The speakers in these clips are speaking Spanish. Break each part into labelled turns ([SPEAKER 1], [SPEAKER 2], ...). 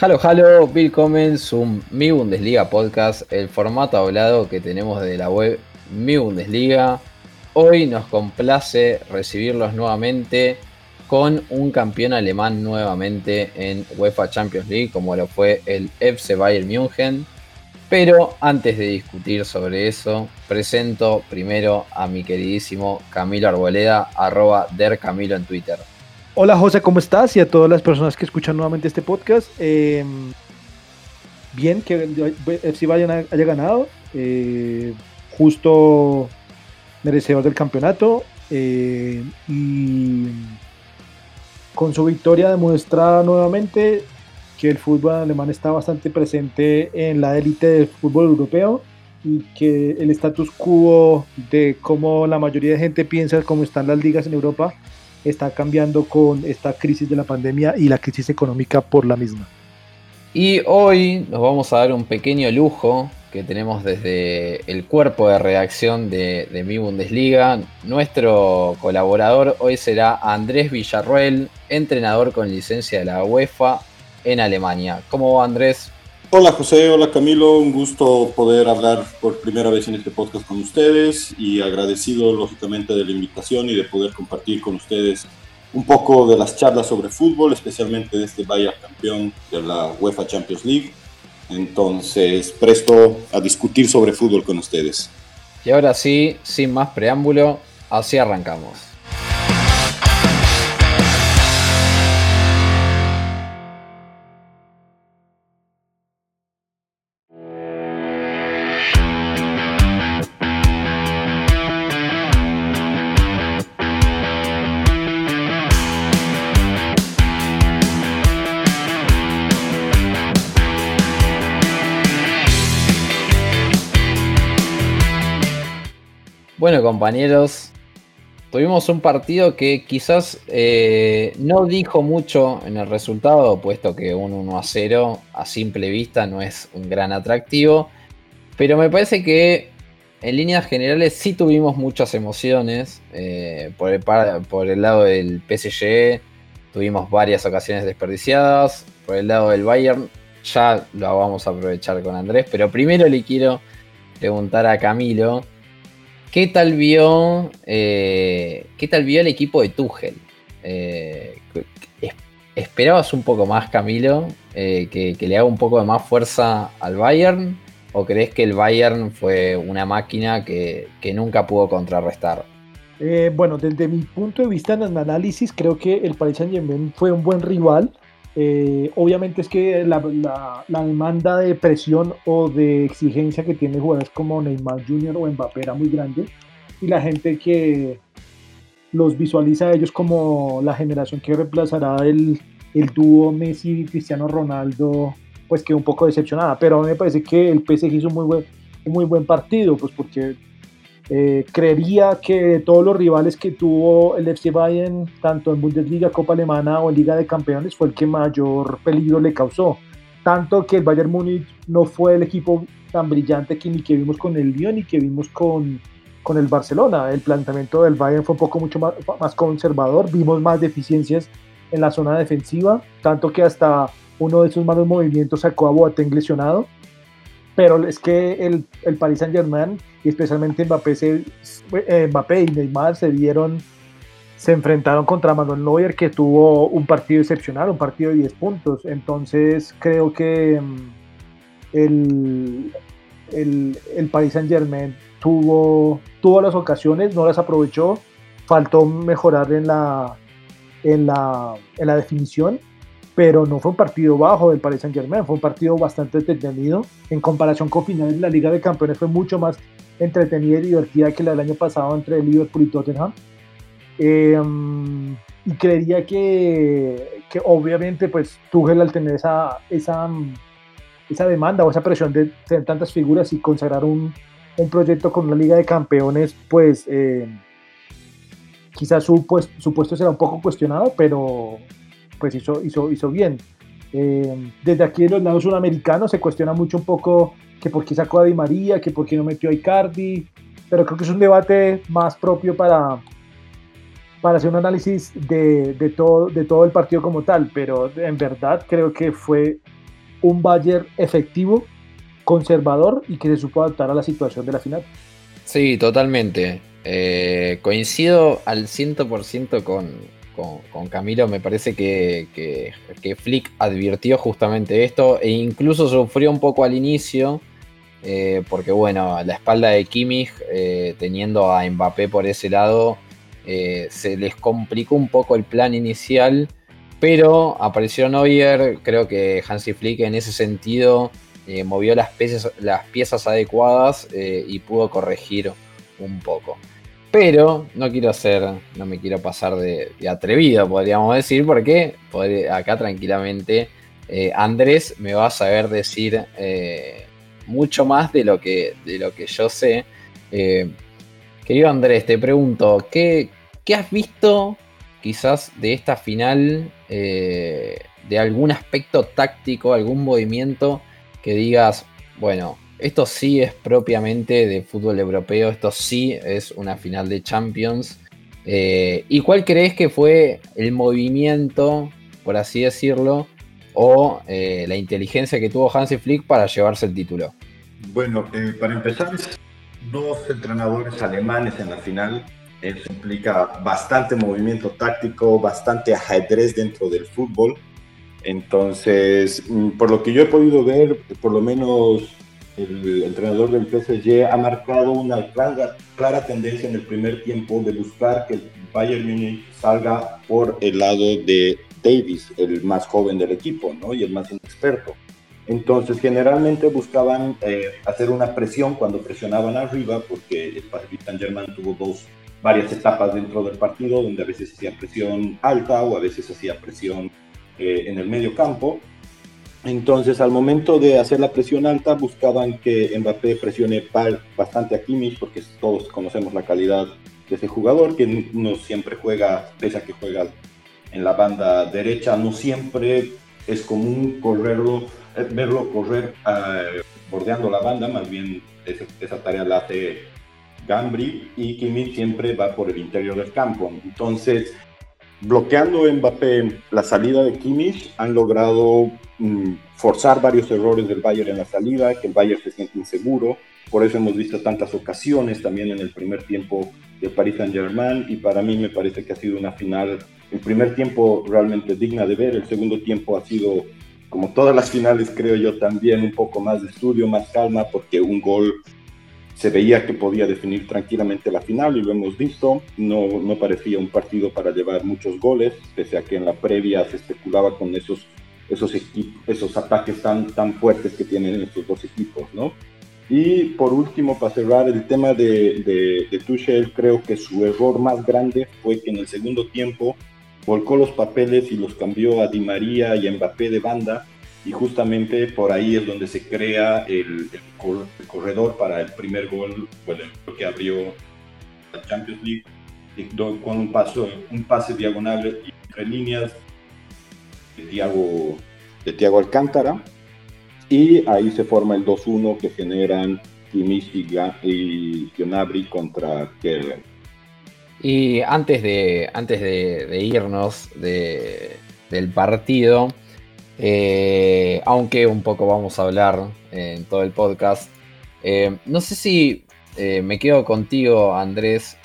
[SPEAKER 1] Halo, halo, willkommen zum Mi Bundesliga Podcast, el formato hablado que tenemos de la web Mi Bundesliga. Hoy nos complace recibirlos nuevamente con un campeón alemán nuevamente en UEFA Champions League, como lo fue el FC Bayern München. Pero antes de discutir sobre eso, presento primero a mi queridísimo Camilo Arboleda, arroba dercamilo en Twitter.
[SPEAKER 2] Hola José, ¿cómo estás? Y a todas las personas que escuchan nuevamente este podcast. Em, bien que FC Bayern haya ganado. Eh, justo merecedor del campeonato. Eh, y con su victoria demuestra nuevamente que el fútbol alemán está bastante presente en la élite del fútbol europeo y que el status quo de cómo la mayoría de gente piensa cómo están las ligas en Europa está cambiando con esta crisis de la pandemia y la crisis económica por la misma.
[SPEAKER 1] Y hoy nos vamos a dar un pequeño lujo que tenemos desde el cuerpo de redacción de, Mi Bundesliga. Nuestro colaborador hoy será Andrés Villarruel, entrenador con licencia de la UEFA en Alemania. ¿Cómo va Andrés?
[SPEAKER 3] Hola José, hola Camilo, un gusto poder hablar por primera vez en este podcast con ustedes y agradecido lógicamente de la invitación y de poder compartir con ustedes un poco de las charlas sobre fútbol, especialmente de este Bayern campeón de la UEFA Champions League. Entonces, presto a discutir sobre fútbol con ustedes.
[SPEAKER 1] Y ahora sí, sin más preámbulo, así arrancamos. Compañeros, tuvimos un partido que quizás eh, no dijo mucho en el resultado, puesto que un 1 a 0 a simple vista no es un gran atractivo, pero me parece que en líneas generales sí tuvimos muchas emociones. Eh, por, el, por el lado del PSG tuvimos varias ocasiones desperdiciadas, por el lado del Bayern ya lo vamos a aprovechar con Andrés, pero primero le quiero preguntar a Camilo. ¿Qué tal vio, eh, ¿qué tal vio el equipo de Tuchel? Eh, ¿Esperabas un poco más, Camilo, eh, que, le haga un poco de más fuerza al Bayern? ¿O crees que el Bayern fue una máquina que, nunca pudo contrarrestar?
[SPEAKER 2] bueno, desde mi punto de vista en el análisis, creo que el Paris Saint-Germain fue un buen rival. Eh, obviamente es que la, demanda de presión o de exigencia que tiene jugadores como Neymar Jr. o Mbappé era muy grande y la gente que los visualiza a ellos como la generación que reemplazará el, el dúo Messi Cristiano Ronaldo pues quedó un poco decepcionada pero a mí me parece que el PSG hizo muy buen, un muy buen partido pues porque eh, creería que todos los rivales que tuvo el FC Bayern, tanto en Bundesliga, Copa Alemana o en Liga de Campeones, fue el que mayor peligro le causó. Tanto que el Bayern Múnich no fue el equipo tan brillante que ni que vimos con el Lyon ni que vimos con, con el Barcelona. El planteamiento del Bayern fue un poco mucho más, más conservador, vimos más deficiencias en la zona defensiva, tanto que hasta uno de esos malos movimientos sacó a Boateng lesionado pero es que el, el Paris Saint Germain y especialmente Mbappé, se, eh, y Neymar se dieron, se enfrentaron contra Manuel Neuer que tuvo un partido excepcional, un partido de 10 puntos, entonces creo que mm, el, el, el Paris Saint Germain tuvo, tuvo las ocasiones, no las aprovechó, faltó mejorar en la, en la, en la definición pero no fue un partido bajo del Paris Saint Germain, fue un partido bastante entretenido. En comparación con finales la Liga de Campeones fue mucho más entretenida y divertida que la del año pasado entre Liverpool y Tottenham. Em, y creería que, que, obviamente pues Tuchel al tener esa, esa, esa demanda o esa presión de tener tantas figuras y consagrar un, un proyecto con una liga de campeones, pues eh, quizás su, pues, su puesto será un poco cuestionado, pero pues hizo, hizo, hizo bien. Eh, desde aquí en los lados sudamericanos se cuestiona mucho un poco que por qué sacó a Di María, que por qué no metió a Icardi, pero creo que es un debate más propio para, para hacer un análisis de, de, todo, de todo el partido como tal, pero en verdad creo que fue un Bayern efectivo, conservador y que se supo adaptar a la situación de la final.
[SPEAKER 1] Sí, totalmente. Eh, coincido al 100% con, con, Camilo, me parece que, que, Flick advirtió justamente esto e incluso sufrió un poco al inicio, eh, porque bueno, la espalda de Kimmich, eh, teniendo a Mbappé por ese lado, eh, se les complicó un poco el plan inicial, pero apareció Neuer, creo que Hansi Flick en ese sentido movió las piezas, las piezas adecuadas y pudo corregir un poco. Pero no quiero ser, no me quiero pasar de, atrevido, podríamos decir, porque acá tranquilamente eh, Andrés me va a saber decir eh, mucho más de lo que, de lo que yo sé. Eh, querido Andrés, te pregunto, ¿qué, ¿qué, has visto quizás de esta final, de algún aspecto táctico, algún movimiento que digas, bueno, esto sí es propiamente de fútbol europeo, esto sí es una final de Champions. Eh, ¿Y cuál crees que fue el movimiento, por así decirlo, o eh, la inteligencia que tuvo Hansi Flick para llevarse el título?
[SPEAKER 4] Bueno, eh, para empezar, dos entrenadores alemanes en la final. Eso implica bastante movimiento táctico, bastante ajedrez dentro del fútbol. Entonces, mm, por lo que yo he podido ver, por lo menos el entrenador del PSG ha marcado una clara, clara, tendencia en el primer tiempo de buscar que el Bayern Munich salga por el lado de Davis, el más joven del equipo ¿no? y el más inexperto. Entonces, generalmente buscaban eh, hacer una presión cuando presionaban arriba, porque el Paris Saint-Germain tuvo dos, varias etapas dentro del partido, donde a veces hacía presión alta o a veces hacía presión eh, en el medio campo entonces, al momento de hacer la presión alta, buscaban que Mbappé presione bastante a Kimmich, porque todos conocemos la calidad de ese jugador, que no siempre juega, pese a que juega en la banda derecha, no siempre es común correrlo, eh, verlo correr eh, bordeando la banda, más bien esa, tarea la hace Gambri y Kimmich siempre va por el interior del campo. Entonces, bloqueando Mbappé la salida de Kimmich, han logrado Mm, forzar varios errores del Bayern en la salida, que el Bayern se siente inseguro. Por eso hemos visto tantas ocasiones también en el primer tiempo de Paris Saint-Germain y para mí me parece que ha sido una final, el primer tiempo realmente digna de ver, el segundo tiempo ha sido, como todas las finales creo yo también, un poco más de estudio, más calma, porque un gol se veía que podía definir tranquilamente la final y lo hemos visto. No, no parecía un partido para llevar muchos goles, pese a que en la previa se especulaba con esos esos, esos ataques tan, tan fuertes que tienen estos dos equipos, ¿no? Y por último, para cerrar el tema de, de, de Tuchel, creo que su error más grande fue que en el segundo tiempo volcó los papeles y los cambió a Di María y a Mbappé de banda y justamente por ahí es donde se crea el, corredor para el primer gol, que abrió la Champions League con un, paso, un pase diagonal entre líneas de Thiago, de Alcántara. Y ahí se forma el 2-1 que generan Kimmich y Gionabri contra Kerr.
[SPEAKER 1] Y antes de, antes de, irnos de, del partido, eh, aunque un poco vamos a hablar en todo el podcast, eh, no sé si eh, me quedo contigo, Andrés.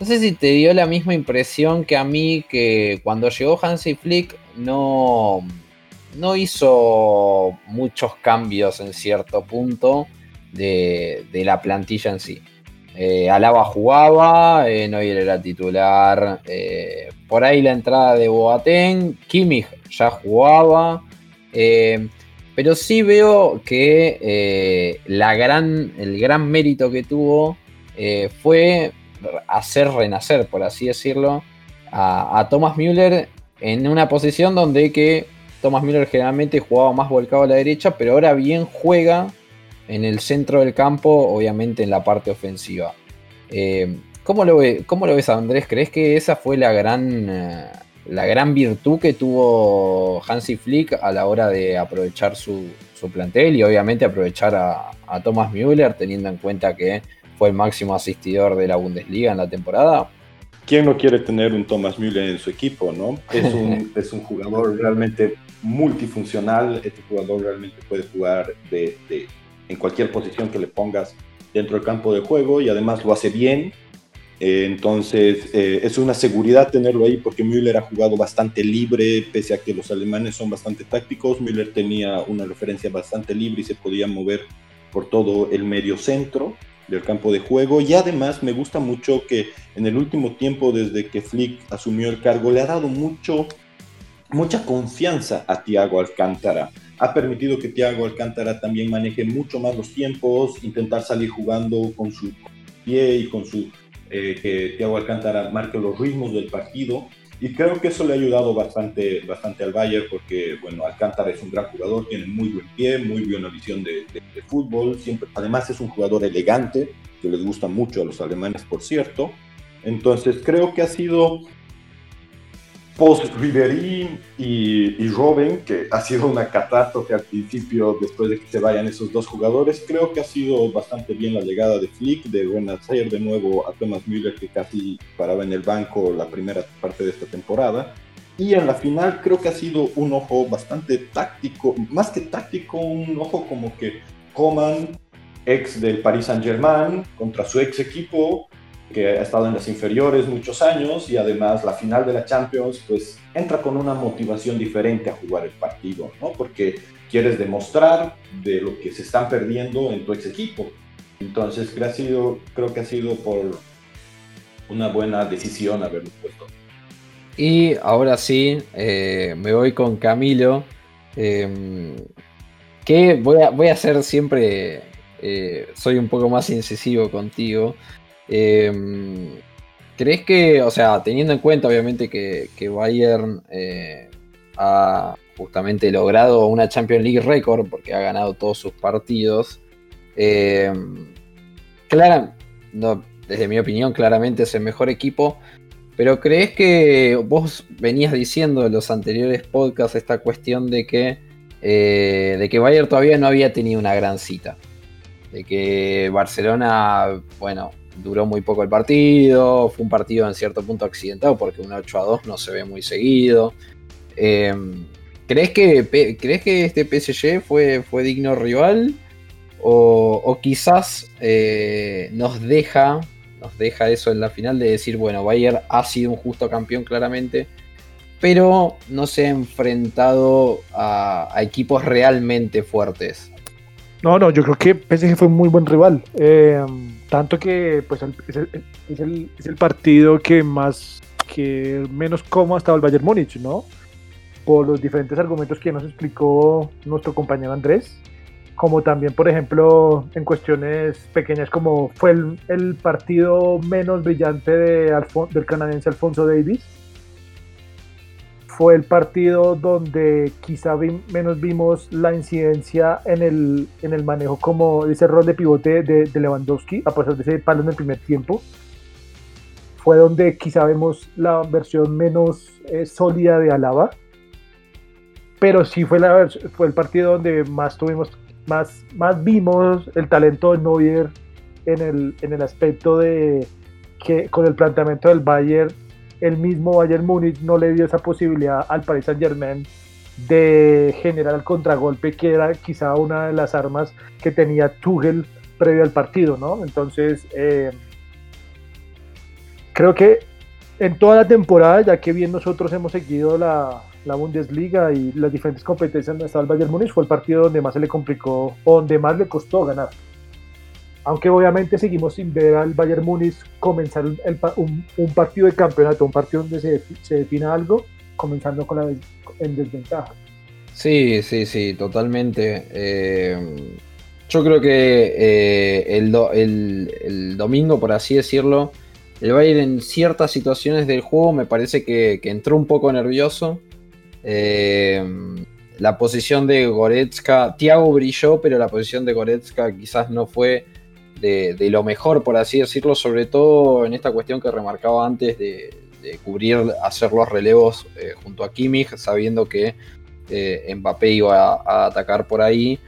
[SPEAKER 1] No sé si te dio la misma impresión que a mí que cuando llegó Hansi Flick no, no hizo muchos cambios en cierto punto de, la plantilla en sí. Eh, Alaba jugaba, eh, era titular, eh, por ahí la entrada de Boateng, Kimmich ya jugaba, pero sí veo que eh, la gran, el gran mérito que tuvo eh, fue hacer renacer, por así decirlo, a, Thomas Müller en una posición donde que Thomas Müller generalmente jugaba más volcado a la derecha, pero ahora bien juega en el centro del campo, obviamente en la parte ofensiva. Eh, ¿cómo, lo ¿Cómo lo ves, Andrés? ¿Crees que esa fue la gran, eh, la gran virtud que tuvo Hansi Flick a la hora de aprovechar su, plantel y obviamente aprovechar a, a Thomas Müller, teniendo en cuenta que fue el máximo asistidor de la Bundesliga en la temporada?
[SPEAKER 4] ¿Quién no quiere tener un Thomas Müller en su equipo, no? Es un, es un jugador realmente multifuncional, este jugador realmente puede jugar de, en cualquier posición que le pongas dentro del campo de juego y además lo hace bien. Eh, entonces eh, es una seguridad tenerlo ahí porque Müller ha jugado bastante libre, pese a que los alemanes son bastante tácticos. Müller tenía una referencia bastante libre y se podía mover por todo el medio centro del campo de juego. Y además me gusta mucho que en el último tiempo, desde que Flick asumió el cargo, le ha dado mucho, mucha confianza a Thiago Alcántara ha permitido que Thiago Alcántara también maneje mucho más los tiempos, intentar salir jugando con su pie y con su eh, que Thiago Alcántara marque los ritmos del partido. Y creo que eso le ha ayudado bastante, bastante al Bayern porque, bueno, Alcántara es un gran jugador, tiene muy buen pie, muy buena visión de, de fútbol, siempre, además es un jugador elegante, que les gusta mucho a los alemanes, por cierto. Entonces creo que ha sido post Ribery y, y, Robin, que ha sido una catástrofe al principio después de que se vayan esos dos jugadores, creo que ha sido bastante bien la llegada de Flick, de renacer de nuevo a Thomas Müller, que casi paraba en el banco la primera parte de esta temporada. Y en la final creo que ha sido un ojo bastante táctico, más que táctico, un ojo como que Coman, ex del Paris Saint Germain, contra su ex equipo, que ha estado en las inferiores muchos años y además la final de la Champions, pues entra con una motivación diferente a jugar el partido, ¿no? Porque quieres demostrar de lo que se están perdiendo en tu ex equipo. Entonces creo, ha sido, creo que ha sido por una buena decisión haberlo puesto.
[SPEAKER 1] Y ahora sí, eh, me voy con Camilo, em, que voy a, voy a ser siempre, eh, soy un poco más incisivo contigo. Em, ¿Crees que, o sea, teniendo en cuenta obviamente que, Bayern eh, ha justamente logrado una Champions League récord porque ha ganado todos sus partidos, eh, desde mi opinión, claramente es el mejor equipo, pero ¿crees que vos venías diciendo en los anteriores podcasts esta cuestión de que, eh, de que Bayern todavía no había tenido una gran cita? De que Barcelona, bueno, duró muy poco el partido, fue un partido en cierto punto accidentado porque un 8 a 2 no se ve muy seguido. Eh, ¿crees, que, ¿Crees que este PSG fue, fue digno rival? O, quizás eh, nos deja nos deja eso en la final de decir, bueno, Bayern ha sido un justo campeón claramente, pero no se ha enfrentado a, equipos realmente fuertes.
[SPEAKER 2] No, no, yo creo que PSG fue un muy buen rival. Eh, tanto que pues, es, el, es, el, partido que más, que menos cómodo ha estado el Bayern Múnich, ¿no? Por los diferentes argumentos que nos explicó nuestro compañero Andrés, como también, por ejemplo, en cuestiones pequeñas como fue el, partido menos brillante de del canadiense Alfonso Davis, fue el partido donde quizá menos vimos la incidencia en el, en el manejo como ese rol de pivote de, Lewandowski, a pesar de ese palo en el primer tiempo. Fue donde quizá vemos la versión menos eh, sólida de Alaba. Pero sí fue, la, fue el partido donde más tuvimos, más, más vimos el talento de Neuer en el, en el aspecto de que con el planteamiento del Bayern el mismo Bayern Múnich no le dio esa posibilidad al Paris Saint Germain de generar el contragolpe, que era quizá una de las armas que tenía Tuchel previo al partido, ¿no? Entonces, eh, creo que en toda la temporada, ya que bien nosotros hemos seguido la, la Bundesliga y las diferentes competencias donde estaba el Bayern Múnich, fue el partido donde más se le complicó, o donde más le costó ganar. Aunque obviamente seguimos sin ver al Bayern Múnich comenzar un, partido de campeonato, un partido donde se, se defina algo, comenzando con la en desventaja.
[SPEAKER 1] Sí, sí, sí, totalmente. Eh, yo creo que eh, el, domingo, por así decirlo, el Bayern en ciertas situaciones del juego me parece que, entró un poco nervioso. Eh, la posición de Goretzka, Thiago brilló, pero la posición de Goretzka quizás no fue de, lo mejor, por así decirlo, sobre todo en esta cuestión que remarcaba antes de, cubrir, hacer los relevos eh, junto a Kimmich, sabiendo que Mbappé iba a atacar por ahí.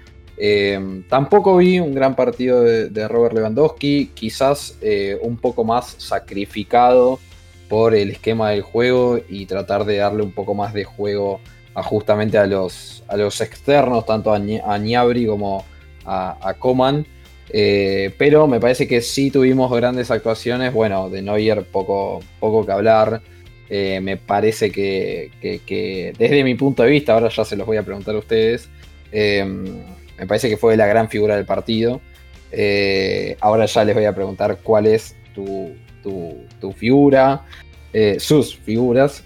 [SPEAKER 1] Em, tampoco vi un gran partido de, Robert Lewandowski, quizás eh, un poco más sacrificado por el esquema del juego y tratar de darle un poco más de juego a justamente a los, a los externos, tanto a, Ñabri como a, Coman. Eh, pero me parece que sí tuvimos grandes actuaciones. Bueno, de Neuer poco, poco que hablar. Eh, me parece que, desde mi punto de vista, ahora ya se los voy a preguntar a ustedes, em, me parece que fue la gran figura del partido. Eh, ahora ya les voy a preguntar cuál es tu, figura, eh, sus figuras.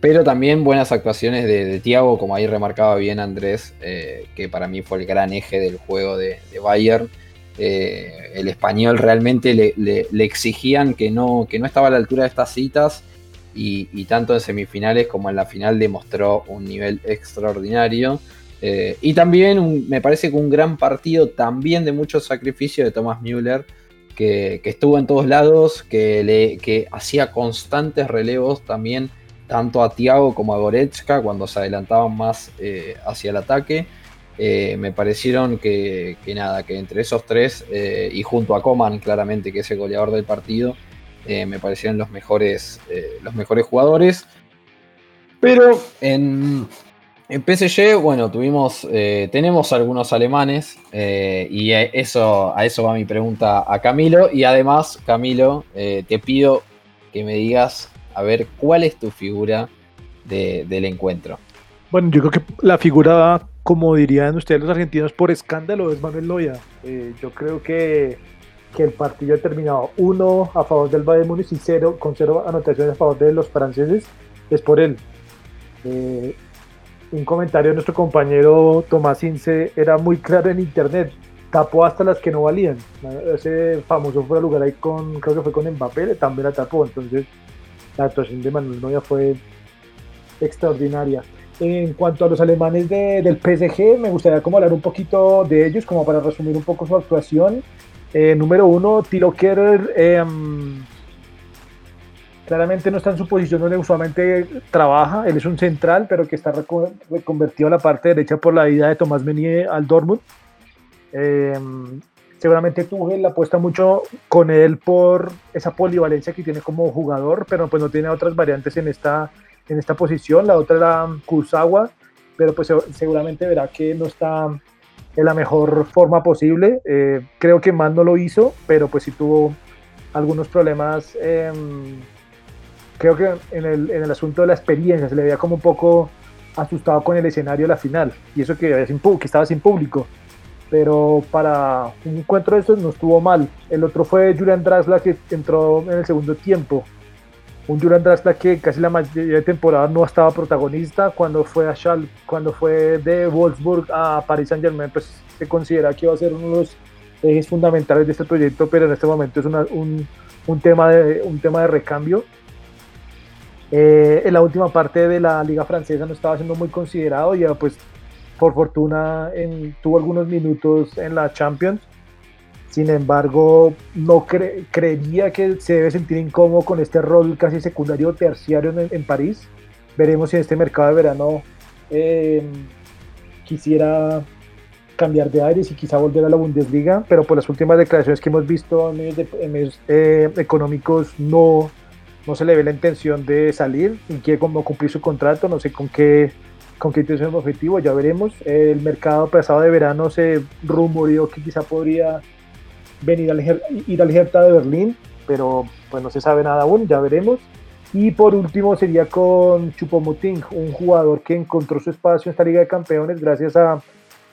[SPEAKER 1] Pero también buenas actuaciones de, Tiago, como ahí remarcaba bien Andrés, eh, que para mí fue el gran eje del juego de, Bayern. el español realmente le, exigían que no, que no estaba a la altura de estas citas y, tanto en semifinales como en la final demostró un nivel extraordinario. Eh, y también me parece que un gran partido también de mucho sacrificio de Thomas Müller, que, estuvo en todos lados, que, le, hacía constantes relevos también tanto a Thiago como a Goretzka cuando se adelantaban más eh, hacia el ataque. Eh, me parecieron que, nada, que entre esos tres y junto a Coman claramente que es el goleador del partido, me parecieron los mejores, los mejores jugadores. Pero en, en PSG, bueno, tuvimos, eh, tenemos algunos alemanes eh, y eso, a eso va mi pregunta a Camilo. Y además, Camilo, eh, te pido que me digas, a ver, ¿cuál es tu figura del encuentro?
[SPEAKER 2] Bueno, yo creo que la figura, como dirían ustedes los argentinos, por escándalo es Manuel Loya. yo creo que, que, el partido ha terminado uno a favor del Bayern Múnich y cero, con cero anotaciones a favor de los franceses, es por él un comentario de nuestro compañero Tomás Ince era muy claro en internet. Tapó hasta las que no valían. Ese famoso fue a lugar ahí con, creo que fue con Mbappé, también la tapó. Entonces, la actuación de Manuel Neuer fue extraordinaria. En cuanto a los alemanes del PSG, me gustaría como hablar un poquito de ellos, como para resumir un poco su actuación. Eh, número uno, Tilo Kerer. Eh, Claramente no está en su posición donde usualmente trabaja, él es un central, pero que está reconvertido a la parte derecha por la ida de Tomás Menier al Dortmund. Em, seguramente Tuchel apuesta mucho con él por esa polivalencia que tiene como jugador, pero pues no tiene otras variantes en esta, en esta posición. La otra era Kusawa, pero pues seguramente verá que no está en la mejor forma posible. Eh, creo que más no lo hizo, pero pues sí tuvo algunos problemas. Eh, creo que en el, en el asunto de la experiencia se le veía como un poco asustado con el escenario de la final y eso que, que estaba sin público. Pero para un encuentro de estos no estuvo mal. El otro fue Julian Draxler que entró en el segundo tiempo. Un Julian Draxler que casi la mayoría de temporada no estaba protagonista. Cuando fue a cuando fue de Wolfsburg a Paris Saint Germain, pues se considera que iba a ser uno de los ejes fundamentales de este proyecto, pero en este momento es un, un, tema de, un tema de recambio eh, en la última parte de la liga francesa no estaba siendo muy considerado, ya pues por fortuna tuvo algunos minutos en la Champions. Sin embargo, no creería que se debe sentir incómodo con este rol casi secundario terciario en, París. Veremos si en este mercado de verano eh, quisiera cambiar de aires y quizá volver a la Bundesliga, pero por las últimas declaraciones que hemos visto en medios, eh, económicos no no se le ve la intención de salir y quiere como cumplir su contrato, no sé con qué con qué intención objetivo, ya veremos. El mercado pasado de verano se rumoreó que quizá podría venir al, ir de Berlín, pero pues no se sabe nada aún, ya veremos. Y por último sería con Chupomoting, un jugador que encontró su espacio en esta Liga de Campeones gracias a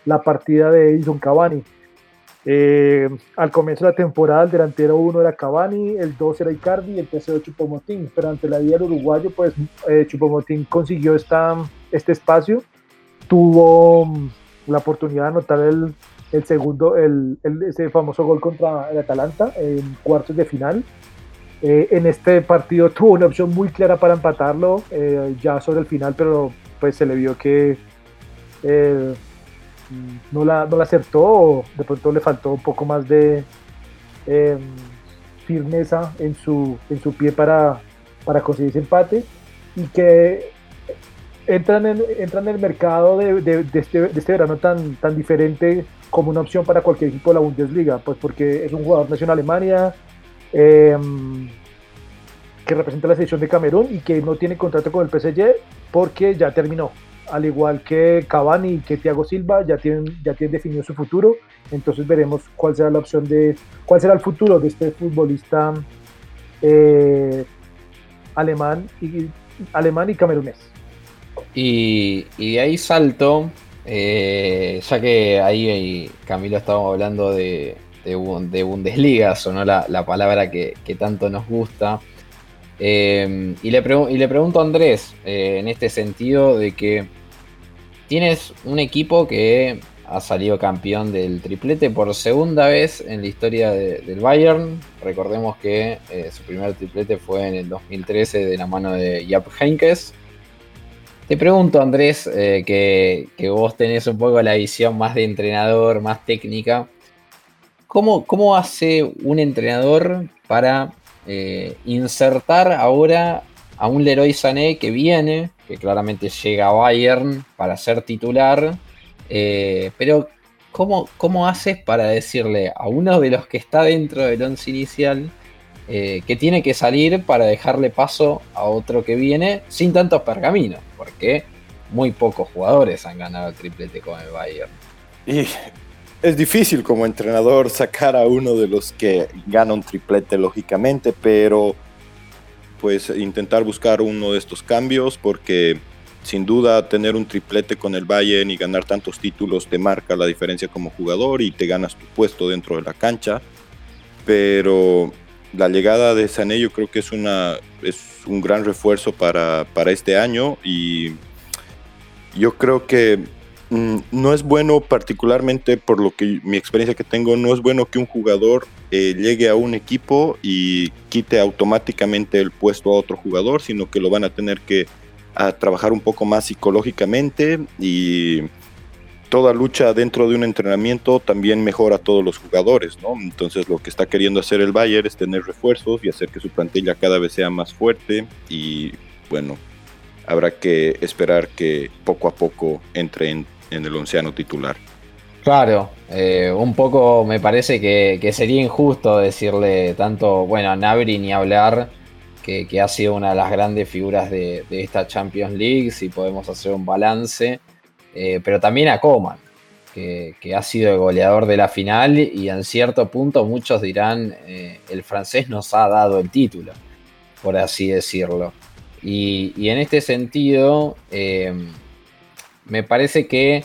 [SPEAKER 2] la partida de Edison Cavani. Eh, al comienzo de la temporada el delantero 1 era Cavani, el 2 era Icardi y el tercero Chupomotín, pero ante la vida del uruguayo pues eh, Chupomotín consiguió esta, este espacio tuvo mm, la oportunidad de anotar el, segundo, el, ese famoso gol contra el Atalanta en cuartos de final. Eh, en este partido tuvo una opción muy clara para empatarlo eh, ya sobre el final, pero pues se le vio que eh, no, la, no la acertó o de pronto le faltó un poco más de em, firmeza en su, en su pie para, para conseguir ese empate y que entran en, entran en el mercado de, de, este, de, este, verano tan, tan diferente como una opción para cualquier equipo de la Bundesliga, pues porque es un jugador nacional Alemania em, que representa la selección de Camerún y que no tiene contrato con el PSG porque ya terminó. Al igual que Cavani y que Thiago Silva ya tienen, ya tienen definido su futuro, entonces veremos cuál será la opción de, cuál será el futuro de este futbolista eh, alemán y alemán y camerunés.
[SPEAKER 1] Y, de ahí salto, eh, ya que ahí Camilo estábamos hablando de, de, Bundesliga, sonó la, la palabra que, tanto nos gusta. Eh, y, le pregunto a Andrés, eh, en este sentido, de que tienes un equipo que ha salido campeón del triplete por segunda vez en la historia del Bayern. Recordemos que su primer triplete fue en el 2013 de la mano de Jaap Heynckes. Te pregunto, Andrés, eh, que, vos tenés un poco la visión más de entrenador, más técnica. ¿Cómo, cómo hace un entrenador para eh, insertar ahora a un Leroy Sané que viene, que claramente llega a Bayern para ser titular? Eh, pero, ¿cómo, ¿cómo haces para decirle a uno de los que está dentro del once inicial? Eh, que tiene que salir para dejarle paso a otro que viene sin tantos pergaminos, porque muy pocos jugadores han ganado el triplete con el Bayern.
[SPEAKER 4] Y es difícil como entrenador sacar a uno de los que gana un triplete, lógicamente, pero pues intentar buscar uno de estos cambios porque sin duda tener un triplete con el Bayern y ganar tantos títulos te marca la diferencia como jugador y te ganas tu puesto dentro de la cancha. Pero la llegada de Sané yo creo que es, una, es un gran refuerzo para, este año y yo creo que mm, no es bueno particularmente por lo que mi experiencia que tengo, no es bueno que un jugador eh, llegue a un equipo y quite automáticamente el puesto a otro jugador, sino que lo van a tener que trabajar un poco más psicológicamente y toda lucha dentro de un entrenamiento también mejora a todos los jugadores, ¿no? Entonces lo que está queriendo hacer el Bayern es tener refuerzos y hacer que su plantilla cada vez sea más fuerte y bueno, habrá que esperar que poco a poco entre en, el onceano titular.
[SPEAKER 1] Claro, eh, un poco me parece que, sería injusto decirle tanto, bueno, a Nabri ni hablar, que, ha sido una de las grandes figuras de, de esta Champions League, si podemos hacer un balance eh, pero también a Coman, que, ha sido el goleador de la final y en cierto punto muchos dirán, eh, el francés nos ha dado el título, por así decirlo. Y, en este sentido, eh, me parece que,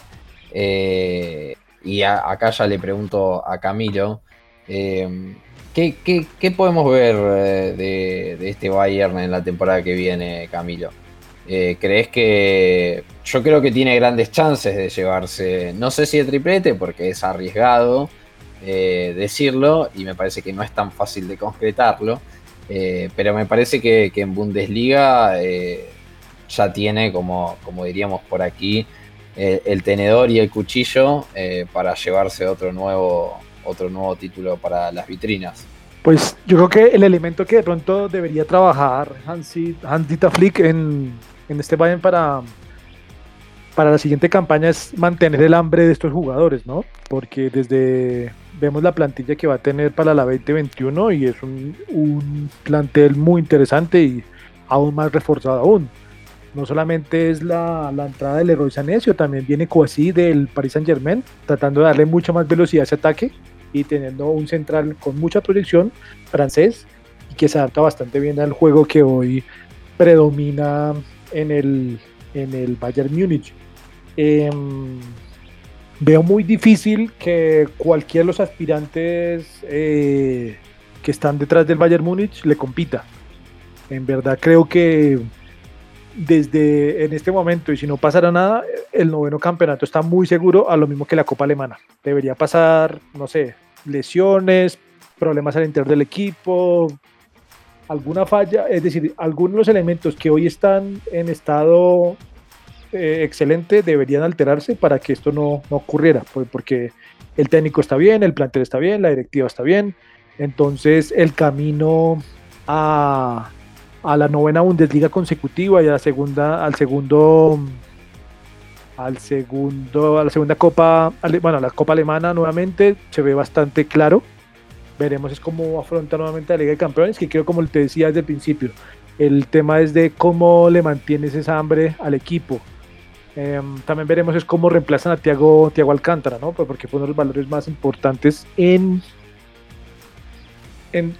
[SPEAKER 1] y acá ya le pregunto a Camilo, ¿qué, podemos ver de, de este Bayern en la temporada que viene, Camilo? Eh, ¿Crees que.? Yo creo que tiene grandes chances de llevarse. No sé si el triplete, porque es arriesgado eh, decirlo y me parece que no es tan fácil de concretarlo. Eh, pero me parece que, en Bundesliga ya tiene, como, como diríamos por aquí, el tenedor y el cuchillo para llevarse otro nuevo, otro nuevo título para las vitrinas.
[SPEAKER 2] Pues yo creo que el elemento que de pronto debería trabajar Hansi, Dieter Flick en, en este Bayern para, para la siguiente campaña es mantener el hambre de estos jugadores, ¿no? Porque desde vemos la plantilla que va a tener para la 2021 y es un, un plantel muy interesante y aún más reforzado aún. No solamente es la, la entrada del Leroy Sanesio, también viene Coasí del Paris Saint Germain, tratando de darle mucha más velocidad a ese ataque y teniendo un central con mucha proyección francés y que se adapta bastante bien al juego que hoy predomina en el, en el Bayern Múnich. Em, veo muy difícil que cualquiera de los aspirantes eh, que están detrás del Bayern Múnich le compita. En verdad creo que desde en este momento y si no pasara nada, el noveno campeonato está muy seguro a lo mismo que la Copa Alemana. Debería pasar, no sé, lesiones, problemas al interior del equipo, alguna falla, es decir, algunos los elementos que hoy están en estado eh, excelente deberían alterarse para que esto no, no ocurriera, pues, porque el técnico está bien, el plantel está bien, la directiva está bien, entonces el camino a, a la novena Bundesliga consecutiva y a la segunda, al segundo al segundo, a la segunda copa, bueno, la copa alemana nuevamente se ve bastante claro. Veremos es cómo afronta nuevamente la Liga de Campeones, que creo como te decía desde el principio, el tema es de cómo le mantienes esa hambre al equipo. Em, también veremos es cómo reemplazan a Tiago, Tiago Alcántara, ¿no? Pues porque fue uno de los valores más importantes en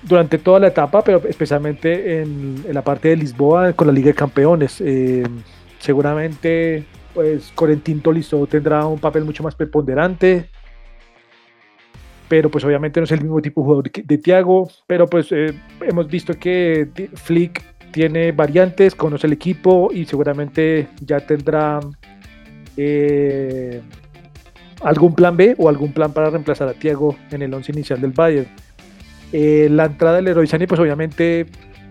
[SPEAKER 2] durante toda la etapa, pero especialmente en, la parte de Lisboa con la Liga de Campeones. Eh, seguramente, pues Corentín Tolisso tendrá un papel mucho más preponderante, pero pues obviamente no es el mismo tipo de jugador de Thiago, pero pues eh, hemos visto que Flick tiene variantes, conoce el equipo y seguramente ya tendrá eh, algún plan B o algún plan para reemplazar a Thiago en el once inicial del Bayern. Eh, la entrada del Leroy pues obviamente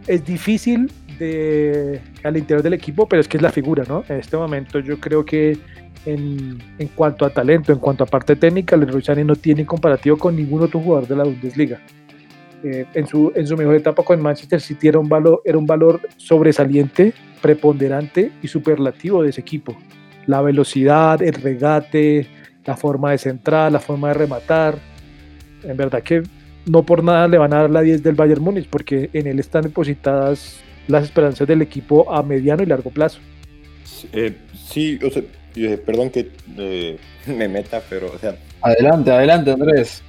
[SPEAKER 2] es difícil de, al interior del equipo, pero es que es la figura, ¿no? En este momento yo creo que en, en cuanto a talento, en cuanto a parte técnica, Leroy Sané no tiene comparativo con ningún otro jugador de la Bundesliga. Eh, en, su, en su mejor etapa con Manchester City era un, valor, era un valor sobresaliente, preponderante y superlativo de ese equipo. La velocidad, el regate, la forma de centrar, la forma de rematar. En verdad que no por nada le van a dar la 10 del Bayern Múnich, porque en él están depositadas las esperanzas del equipo a mediano y largo plazo.
[SPEAKER 4] sí, eh, eh, perdón que eh, me meta, pero o sea...
[SPEAKER 1] Adelante, adelante Andrés.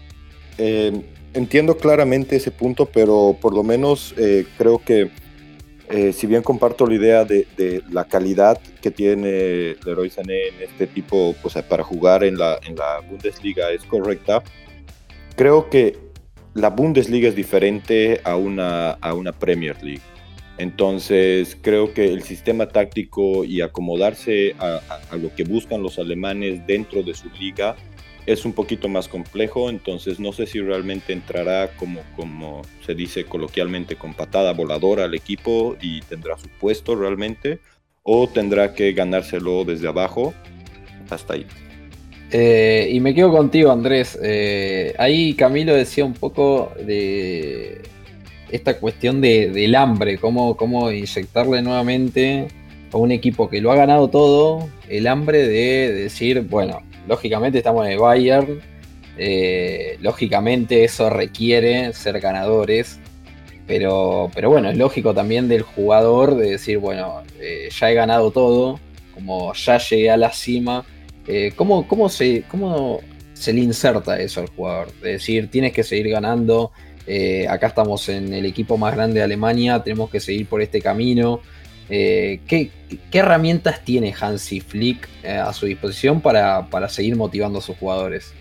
[SPEAKER 4] entiendo claramente ese punto, pero por lo menos creo que si bien comparto la idea de, de, la calidad que tiene Leroy Sané en este tipo, o sea, para jugar en la, en la Bundesliga es correcta, creo que la Bundesliga es diferente a una, a una Premier League. Entonces creo que el sistema táctico y acomodarse a, lo que buscan los alemanes dentro de su liga es un poquito más complejo, entonces no sé si realmente entrará como, como se dice coloquialmente con patada voladora al equipo y tendrá su puesto realmente, o tendrá que ganárselo desde abajo hasta ahí.
[SPEAKER 1] Eh, y me quedo contigo, Andrés. Eh, ahí Camilo decía un poco de esta cuestión del hambre, cómo, cómo inyectarle nuevamente a un equipo que lo ha ganado todo, el hambre de decir, bueno, lógicamente estamos en el Bayern, eh, lógicamente eso requiere ser ganadores, pero, pero bueno, es lógico también del jugador de decir, bueno, ya he ganado todo, como ya llegué a la cima eh, ¿cómo, se, ¿Cómo se le inserta eso al jugador? Es decir, tienes que seguir ganando. Eh, acá estamos en el equipo más grande de Alemania, tenemos que seguir por este camino. Eh, ¿qué, herramientas tiene Hansi Flick a su disposición para, seguir motivando a sus jugadores?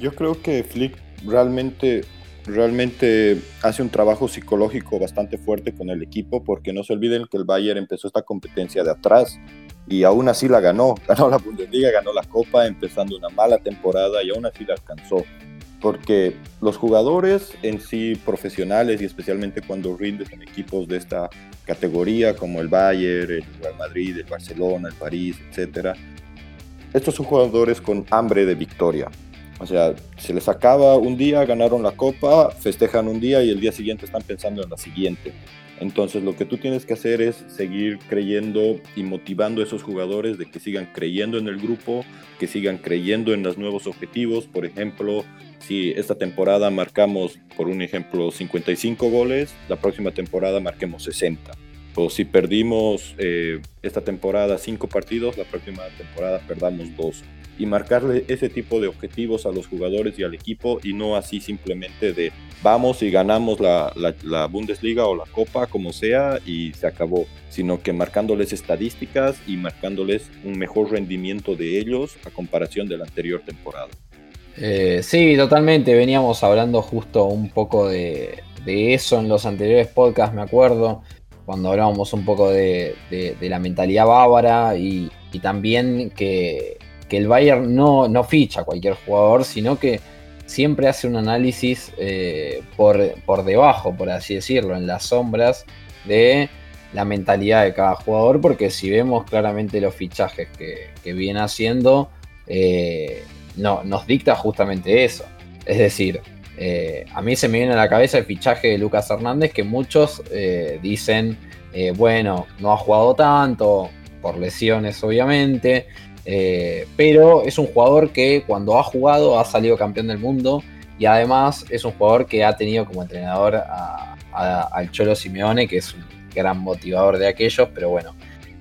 [SPEAKER 4] Yo creo que Flick realmente, realmente hace un trabajo psicológico bastante fuerte con el equipo, porque no se olviden que el Bayern empezó esta competencia de atrás y aún así la ganó. Ganó la Bundesliga, ganó la Copa, empezando una mala temporada y aún así la alcanzó. Porque los jugadores en sí profesionales y especialmente cuando rindes en equipos de esta categoría como el Bayern, el Real Madrid, el Barcelona, el París, etc. Estos son jugadores con hambre de victoria. O sea, se les acaba un día, ganaron la copa, festejan un día y el día siguiente están pensando en la siguiente. Entonces lo que tú tienes que hacer es seguir creyendo y motivando a esos jugadores de que sigan creyendo en el grupo, que sigan creyendo en los nuevos objetivos. Por ejemplo, si esta temporada marcamos, por un ejemplo, 55 goles, la próxima temporada marquemos 60. O si perdimos eh, esta temporada 5 partidos, la próxima temporada perdamos 2 y marcarle ese tipo de objetivos a los jugadores y al equipo y no así simplemente de vamos y ganamos la, la, Bundesliga o la Copa como sea y se acabó, sino que marcándoles estadísticas y marcándoles un mejor rendimiento de ellos a comparación de la anterior temporada.
[SPEAKER 1] Eh, sí, totalmente, veníamos hablando justo un poco de, de eso en los anteriores podcasts, me acuerdo. cuando hablábamos un poco de, la mentalidad bávara y, también que, el Bayern no, no, ficha a cualquier jugador, sino que siempre hace un análisis eh, por, por debajo, por así decirlo, en las sombras de la mentalidad de cada jugador, porque si vemos claramente los fichajes que, viene haciendo, eh, no, nos dicta justamente eso. Es decir, eh, a mí se me viene a la cabeza el fichaje de Lucas Hernández, que muchos eh, dicen, bueno, no ha jugado tanto, por lesiones obviamente, pero es un jugador que cuando ha jugado ha salido campeón del mundo y además es un jugador que ha tenido como entrenador al Cholo Simeone, que es un gran motivador de aquellos, pero bueno,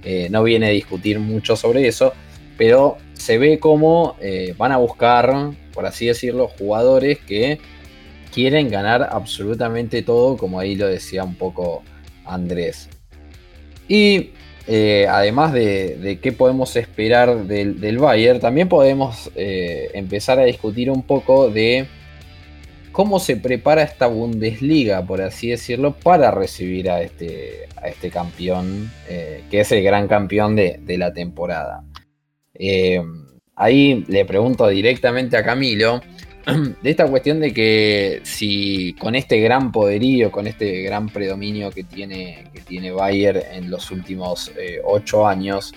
[SPEAKER 1] eh, no viene a discutir mucho sobre eso, pero se ve como eh, van a buscar, por así decirlo, jugadores que quieren ganar absolutamente todo, como ahí lo decía un poco Andrés. Y eh, además de, qué podemos esperar del, Bayern, también podemos empezar a discutir un poco de cómo se prepara esta Bundesliga, por así decirlo, para recibir a este, este campeón, eh, que es el gran campeón de, la temporada. Eh, ahí le pregunto directamente a Camilo de esta cuestión de que si con este gran poderío, con este gran predominio que tiene, que tiene Bayer en los últimos eh, ocho años,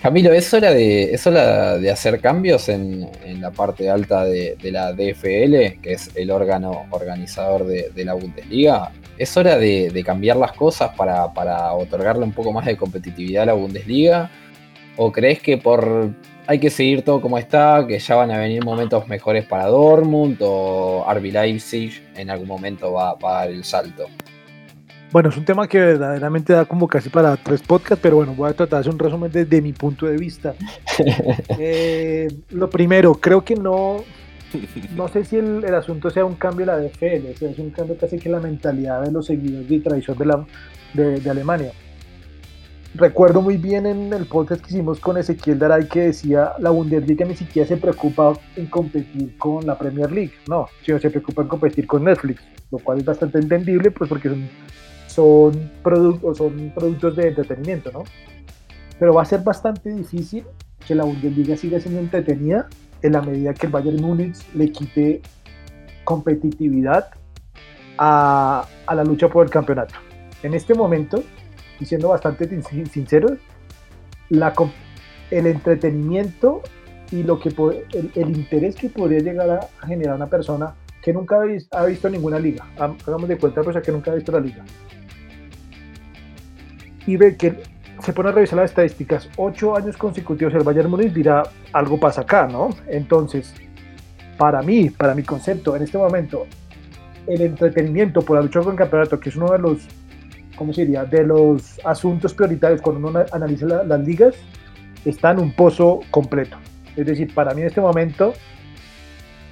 [SPEAKER 1] Camilo, ¿es hora de, es de hacer cambios en, la parte alta de, la DFL, que es el órgano organizador de, la Bundesliga? ¿Es hora de, cambiar las cosas para, otorgarle un poco más de competitividad a la Bundesliga? ¿O crees que por hay que seguir todo como está, que ya van a venir momentos mejores para Dortmund o RB Leipzig en algún momento va, a dar el salto?
[SPEAKER 2] Bueno, es un tema que verdaderamente da como casi para tres podcasts, pero bueno, voy a tratar de hacer un resumen desde mi punto de vista. Eh, lo primero, creo que no, no sé si el, asunto sea un cambio de la DFL, es un cambio casi que la mentalidad de los seguidores tradición de, la, de, Alemania. Recuerdo muy bien en el podcast que hicimos con Ezequiel Daray que decía la Bundesliga ni siquiera se preocupa en competir con la Premier League, no, sino se preocupa en competir con Netflix, lo cual es bastante entendible pues porque son productos son productos de entretenimiento, ¿no? Pero va a ser bastante difícil que la Bundesliga siga siendo entretenida en la medida que el Bayern Múnich le quite competitividad a, la lucha por el campeonato. En este momento, y siendo bastante sincero, la, el entretenimiento y lo que el, el, interés que podría llegar a, generar una persona que nunca ha visto, ninguna liga, hagamos de cuenta pues, que nunca ha visto la liga, y ve que se pone a revisar las estadísticas, ocho años consecutivos el Bayern Múnich dirá, algo pasa acá, ¿no? Entonces, para mí, para mi concepto, en este momento, el entretenimiento por la lucha con el campeonato, que es uno de los, ¿cómo se diría?, de los asuntos prioritarios cuando uno analiza las ligas, está en un pozo completo. Es decir, para mí en este momento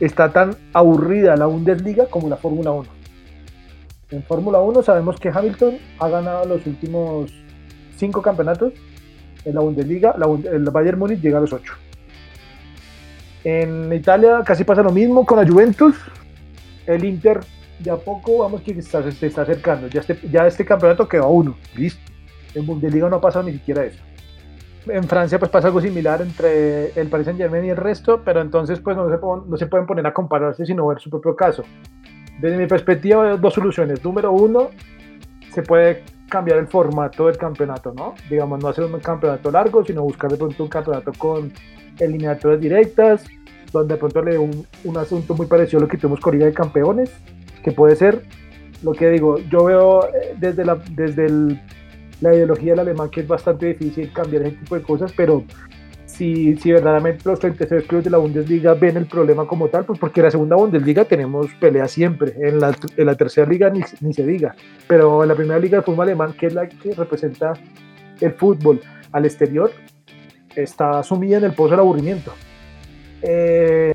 [SPEAKER 2] está tan aburrida la Bundesliga como la Fórmula 1. En Fórmula 1 sabemos que Hamilton ha ganado los últimos cinco campeonatos. En la Bundesliga, el Bayern Múnich llega a los ocho. En Italia casi pasa lo mismo con la Juventus. El Inter de a poco vamos que se está acercando. Ya este, ya este campeonato quedó a uno. Listo. En Bundesliga no ha pasado ni siquiera eso. En Francia pues pasa algo similar entre el Paris Saint Germain y el resto, pero entonces pues no se, no se pueden poner a compararse sino ver su propio caso. Desde mi perspectiva, dos soluciones. Número uno, se puede cambiar el formato del campeonato, ¿no? Digamos, no hacer un campeonato largo, sino buscar de pronto un campeonato con eliminatorias directas, donde de pronto le un, un asunto muy parecido a lo que tuvimos con Liga de Campeones, que puede ser. Lo que digo, yo veo eh, desde la, desde la ideología del alemán que es bastante difícil cambiar ese tipo de cosas, pero si, si verdaderamente los 36 clubes de la Bundesliga ven el problema como tal, pues porque en la segunda Bundesliga tenemos pelea siempre, en la, en la tercera liga ni, ni, se diga, pero en la primera liga de fútbol alemán, que es la que representa el fútbol al exterior, está sumida en el pozo del aburrimiento. Eh,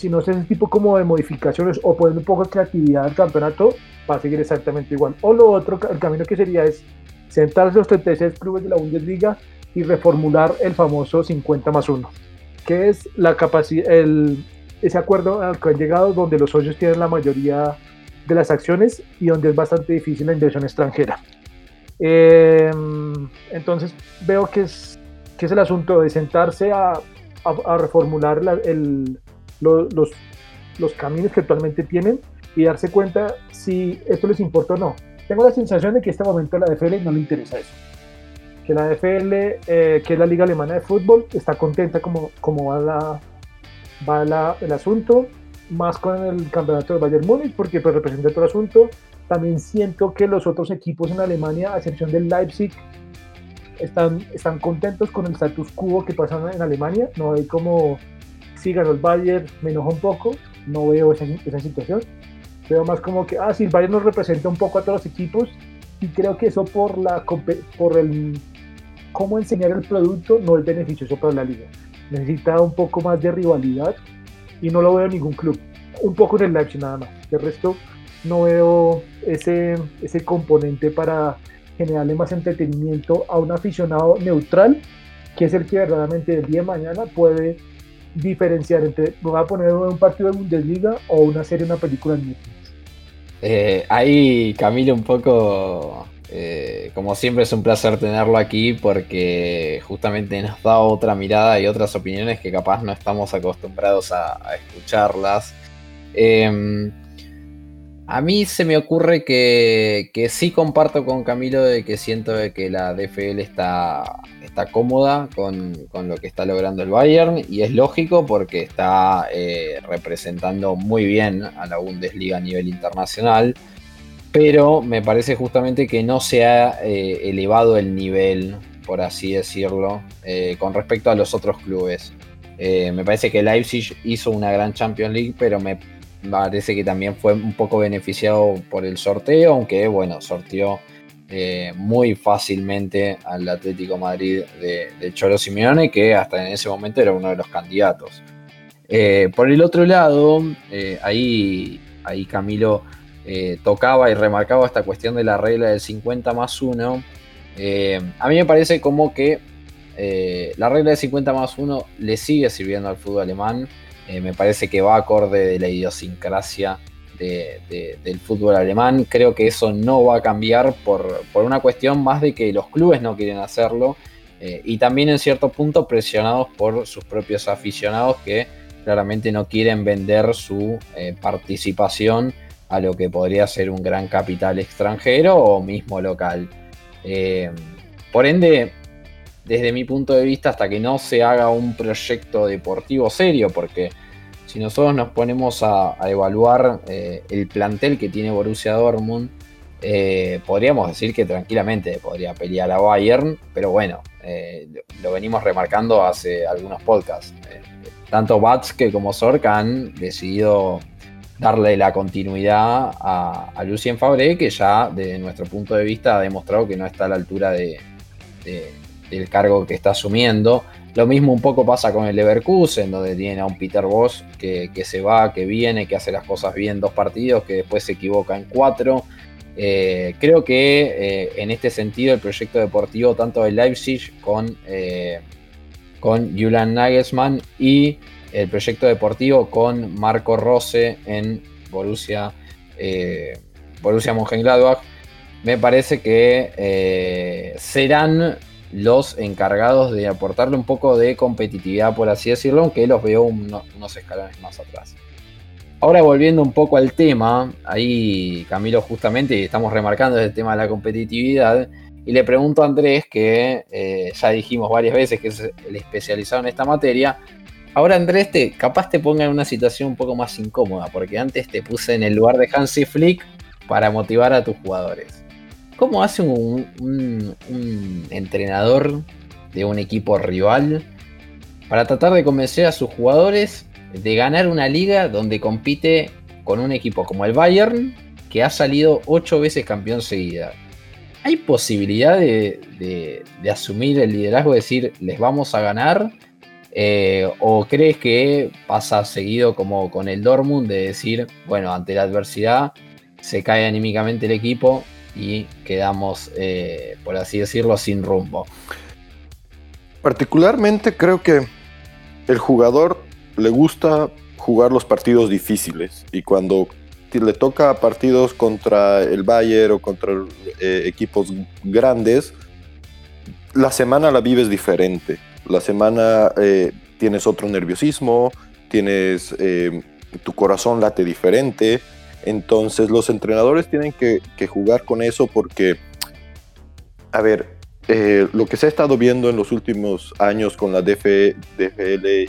[SPEAKER 2] si no es ese tipo como de modificaciones o poner un poco de creatividad al campeonato, va a seguir exactamente igual. O lo otro, el camino que sería es sentarse los 36 clubes de la Bundesliga y reformular el famoso 50 más 1, que es la el, ese acuerdo al que han llegado donde los socios tienen la mayoría de las acciones y donde es bastante difícil la inversión extranjera. Eh, entonces veo que es, que es el asunto de sentarse a, reformular el, los, los caminos que actualmente tienen y darse cuenta si esto les importa o no. Tengo la sensación de que en este momento la DFL no le interesa eso. Que la DFL, eh, que es la Liga Alemana de Fútbol, está contenta como, como va, la, va la, el asunto, más con el campeonato de Bayern Múnich, porque pues, representa otro asunto. También siento que los otros equipos en Alemania, a excepción del Leipzig, están, están contentos con el status quo que pasa en Alemania. No hay como, si ganó el Bayern, me enoja un poco, no veo esa, esa situación. Veo más como que, ah, sí, el Bayern nos representa un poco a todos los equipos y creo que eso por, la, por el cómo enseñar el producto no es beneficioso para la liga. Necesita un poco más de rivalidad y no lo veo en ningún club. Un poco en el Leipzig nada más. De resto, no veo ese, ese componente para generarle más entretenimiento a un aficionado neutral, que es el que verdaderamente el día de mañana puede diferenciar entre, voy a poner un partido de Bundesliga o una serie, una película en Netflix.
[SPEAKER 1] Eh, ahí, Camilo, un poco, eh, como siempre es un placer tenerlo aquí porque justamente nos da otra mirada y otras opiniones que capaz no estamos acostumbrados a, escucharlas. Em, a mí se me ocurre que, que, sí comparto con Camilo de que siento que la DFL está, está cómoda con, lo que está logrando el Bayern y es lógico porque está eh, representando muy bien a la Bundesliga a nivel internacional, pero me parece justamente que no se ha eh, elevado el nivel, por así decirlo, eh, con respecto a los otros clubes. me parece que Leipzig hizo una gran Champions League, pero me parece que también fue un poco beneficiado por el sorteo, aunque bueno, sorteó eh, muy fácilmente al Atlético Madrid de, Cholo Simeone, que hasta en ese momento era uno de los candidatos. Eh, por el otro lado, eh, ahí, ahí Camilo tocaba y remarcaba esta cuestión de la regla del 50 más 1. a mí me parece como que la regla del 50 más 1 le sigue sirviendo al fútbol alemán me parece que va acorde de la idiosincrasia del fútbol alemán. Creo que eso no va a cambiar por, una cuestión más de que los clubes no quieren hacerlo eh, y también en cierto punto presionados por sus propios aficionados que claramente no quieren vender su eh, participación a lo que podría ser un gran capital extranjero o mismo local. por ende, desde mi punto de vista, hasta que no se haga un proyecto deportivo serio, porque si nosotros nos ponemos a, evaluar eh, el plantel que tiene Borussia Dortmund, eh, podríamos decir que tranquilamente podría pelear a Bayern, pero bueno, eh, lo venimos remarcando hace algunos podcasts. tanto Batske como Sork han decidido darle la continuidad a, Lucien Fabré, que ya desde nuestro punto de vista ha demostrado que no está a la altura de del cargo que está asumiendo. Lo mismo un poco pasa con el Leverkusen, donde tiene a un Peter Bosch que, se va, que viene, que hace las cosas bien dos partidos, que después se equivoca en cuatro. Eh, creo que eh, en este sentido el proyecto deportivo tanto de Leipzig con, eh, con Julian Nagelsmann y el proyecto deportivo con Marco Rose en Borussia, Borussia Mönchengladbach me parece que serán los encargados de aportarle un poco de competitividad, por así decirlo, aunque los veo unos escalones más atrás. Ahora volviendo un poco al tema, ahí Camilo justamente estamos remarcando el tema de la competitividad y le pregunto a Andrés, que eh, ya dijimos varias veces que es el especializado en esta materia, ahora Andrés te, capaz te ponga en una situación un poco más incómoda, porque antes te puse en el lugar de Hansi Flick para motivar a tus jugadores. ¿Cómo hace un, entrenador de un equipo rival para tratar de convencer a sus jugadores de ganar una liga donde compite con un equipo como el Bayern, que ha salido ocho veces campeón seguida? ¿Hay posibilidad de, asumir el liderazgo, y decir, les vamos a ganar? Eh, ¿O crees que pasa seguido como con el Dortmund de decir, bueno, ante la adversidad se cae anímicamente el equipo y quedamos, eh, por así decirlo, sin rumbo.
[SPEAKER 4] Particularmente creo que el jugador le gusta jugar los partidos difíciles y cuando le toca partidos contra el Bayern o contra eh, equipos grandes, la semana la vives diferente. La semana eh, tienes otro nerviosismo, tienes tu corazón late diferente. Entonces los entrenadores tienen que, jugar con eso porque, a ver, lo que se ha estado viendo en los últimos años con la DFL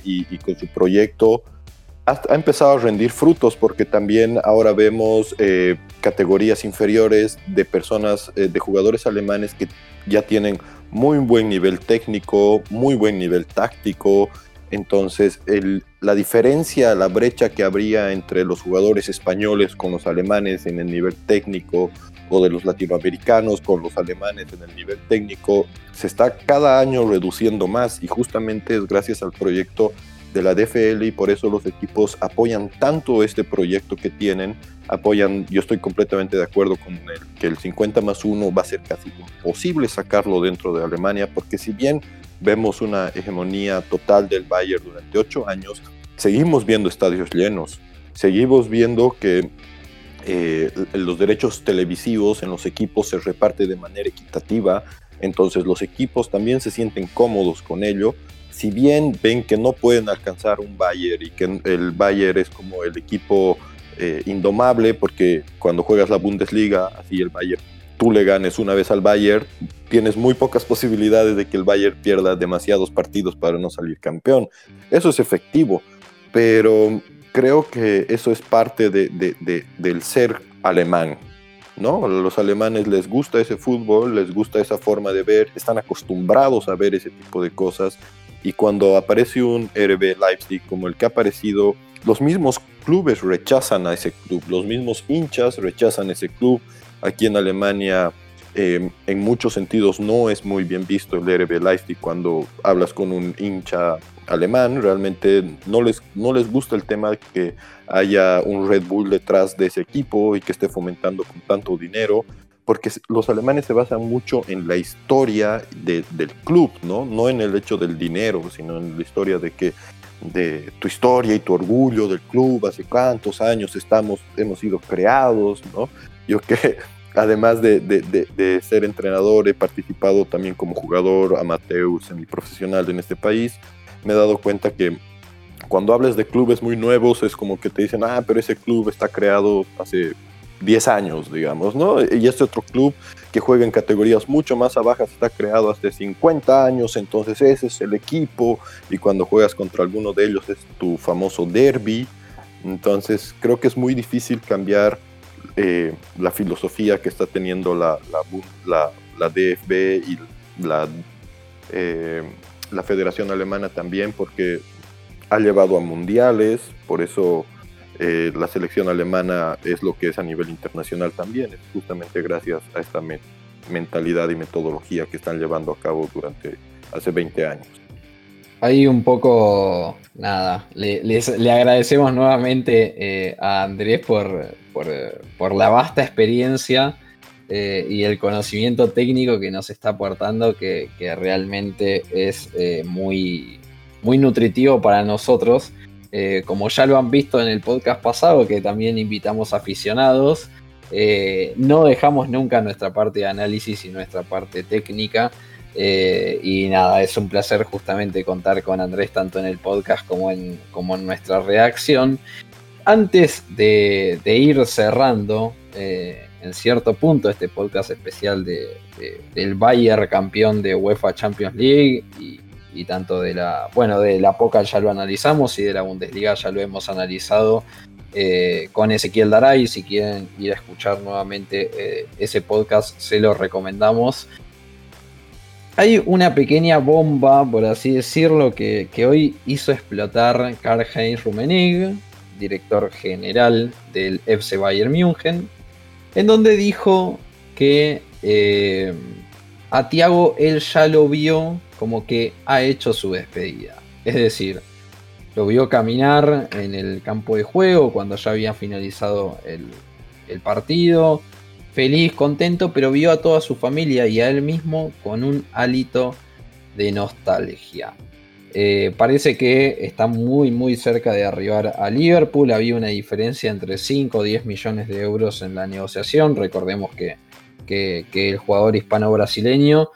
[SPEAKER 4] y con su proyecto ha, empezado a rendir frutos porque también ahora vemos eh, categorías inferiores de personas, eh, de jugadores alemanes que ya tienen muy buen nivel técnico, muy buen nivel táctico. Entonces, la diferencia, la brecha que habría entre los jugadores españoles con los alemanes en el nivel técnico o de los latinoamericanos con los alemanes en el nivel técnico, se está cada año reduciendo más y justamente es gracias al proyecto de la DFL y por eso los equipos apoyan tanto este proyecto que tienen, apoyan, yo estoy completamente de acuerdo con el, que el 50 más 1 va a ser casi imposible sacarlo dentro de Alemania, porque si bien vemos una hegemonía total del Bayern durante ocho años, seguimos viendo estadios llenos, seguimos viendo que eh, los derechos televisivos en los equipos se reparten de manera equitativa, entonces los equipos también se sienten cómodos con ello. Si bien ven que no pueden alcanzar un Bayern y que el Bayern es como el equipo eh, indomable, porque cuando juegas la Bundesliga, así el Bayern, tú le ganes una vez al Bayern, tienes muy pocas posibilidades de que el Bayern pierda demasiados partidos para no salir campeón. Eso es efectivo, pero creo que eso es parte del ser alemán. ¿no? Los alemanes les gusta ese fútbol, les gusta esa forma de ver, están acostumbrados a ver ese tipo de cosas y cuando aparece un RB Leipzig como el que ha aparecido, los mismos clubes rechazan a ese club, los mismos hinchas rechazan ese club. Aquí en Alemania, em, en muchos sentidos, no es muy bien visto el RB Leipzig cuando hablas con un hincha alemán. Realmente no les, no les gusta el tema de que haya un Red Bull detrás de ese equipo y que esté fomentando con tanto dinero porque los alemanes se basan mucho en la historia del club, ¿no? No en el hecho del dinero, sino en la historia de que de tu historia y tu orgullo del club, hace cuántos años estamos, hemos sido creados, ¿no? Yo que además de, de, ser entrenador, he participado también como jugador amateur, semiprofesional en este país, me he dado cuenta que cuando hables de clubes muy nuevos es como que te dicen, ah, pero ese club está creado hace 10 años, digamos, ¿no? Y este otro club que juega en categorías mucho más bajas está creado hace 50 años, entonces ese es el equipo y cuando juegas contra alguno de ellos es tu famoso derby. Entonces creo que es muy difícil cambiar eh, la filosofía que está teniendo la, la, la, DFB y la, eh, la Federación Alemana también porque ha llevado a mundiales, por eso eh, la selección alemana es lo que es a nivel internacional también, es justamente gracias a esta mentalidad y metodología que están llevando a cabo durante hace 20 años.
[SPEAKER 1] Ahí un poco, nada, le, le agradecemos nuevamente eh, a Andrés por, por, la vasta experiencia eh, y el conocimiento técnico que nos está aportando, que, realmente es muy, muy nutritivo para nosotros eh, como ya lo han visto en el podcast pasado, que también invitamos aficionados, eh, no dejamos nunca nuestra parte de análisis y nuestra parte técnica. Eh, y nada, es un placer justamente contar con Andrés tanto en el podcast como en, como en nuestra reacción. Antes de, ir cerrando, en cierto punto, este podcast especial del Bayern campeón de UEFA Champions League y, y tanto de la, bueno, de la Poca ya lo analizamos y de la Bundesliga ya lo hemos analizado eh, con Ezequiel Daray. Si quieren ir a escuchar nuevamente eh, ese podcast, se lo recomendamos. Hay una pequeña bomba, por así decirlo, que, hoy hizo explotar Karl-Heinz Rummenigge, director general del FC Bayern München, en donde dijo que eh, a Thiago él ya lo vio como que ha hecho su despedida. Es decir, lo vio caminar en el campo de juego cuando ya había finalizado el, partido, feliz, contento, pero vio a toda su familia y a él mismo con un hálito de nostalgia. Eh, parece que está muy muy cerca de arribar a Liverpool. Había una diferencia entre 5 o 10 millones de euros en la negociación. Recordemos que, el jugador hispano-brasileño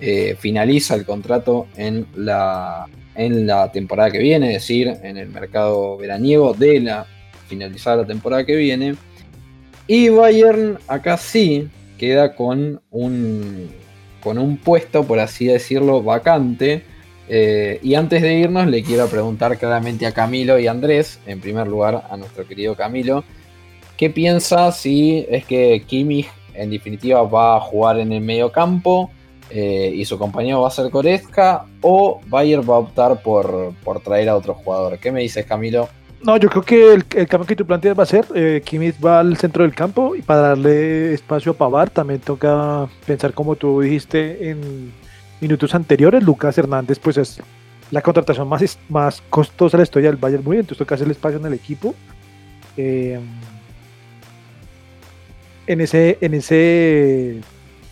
[SPEAKER 1] eh, finaliza el contrato en la, en la temporada que viene, es decir, en el mercado veraniego de la finalizada la temporada que viene. Y Bayern acá sí queda con un, con un puesto, por así decirlo, vacante eh, y antes de irnos, le quiero preguntar claramente a Camilo y Andrés, en primer lugar a nuestro querido Camilo, ¿qué piensa si es que Kimmich en definitiva va a jugar en el medio campo eh, y su compañero va a ser Koreska o Bayer va a optar por, traer a otro jugador? ¿Qué me dices, Camilo?
[SPEAKER 2] No, yo creo que el, cambio que tú planteas va a ser, eh, Kimmich va al centro del campo y para darle espacio a Pavar también toca pensar como tú dijiste en minutos anteriores, Lucas Hernández pues es la contratación más, más costosa de la historia del Bayern Múnich, entonces toca hacer el espacio en el equipo. Eh, en ese, en ese,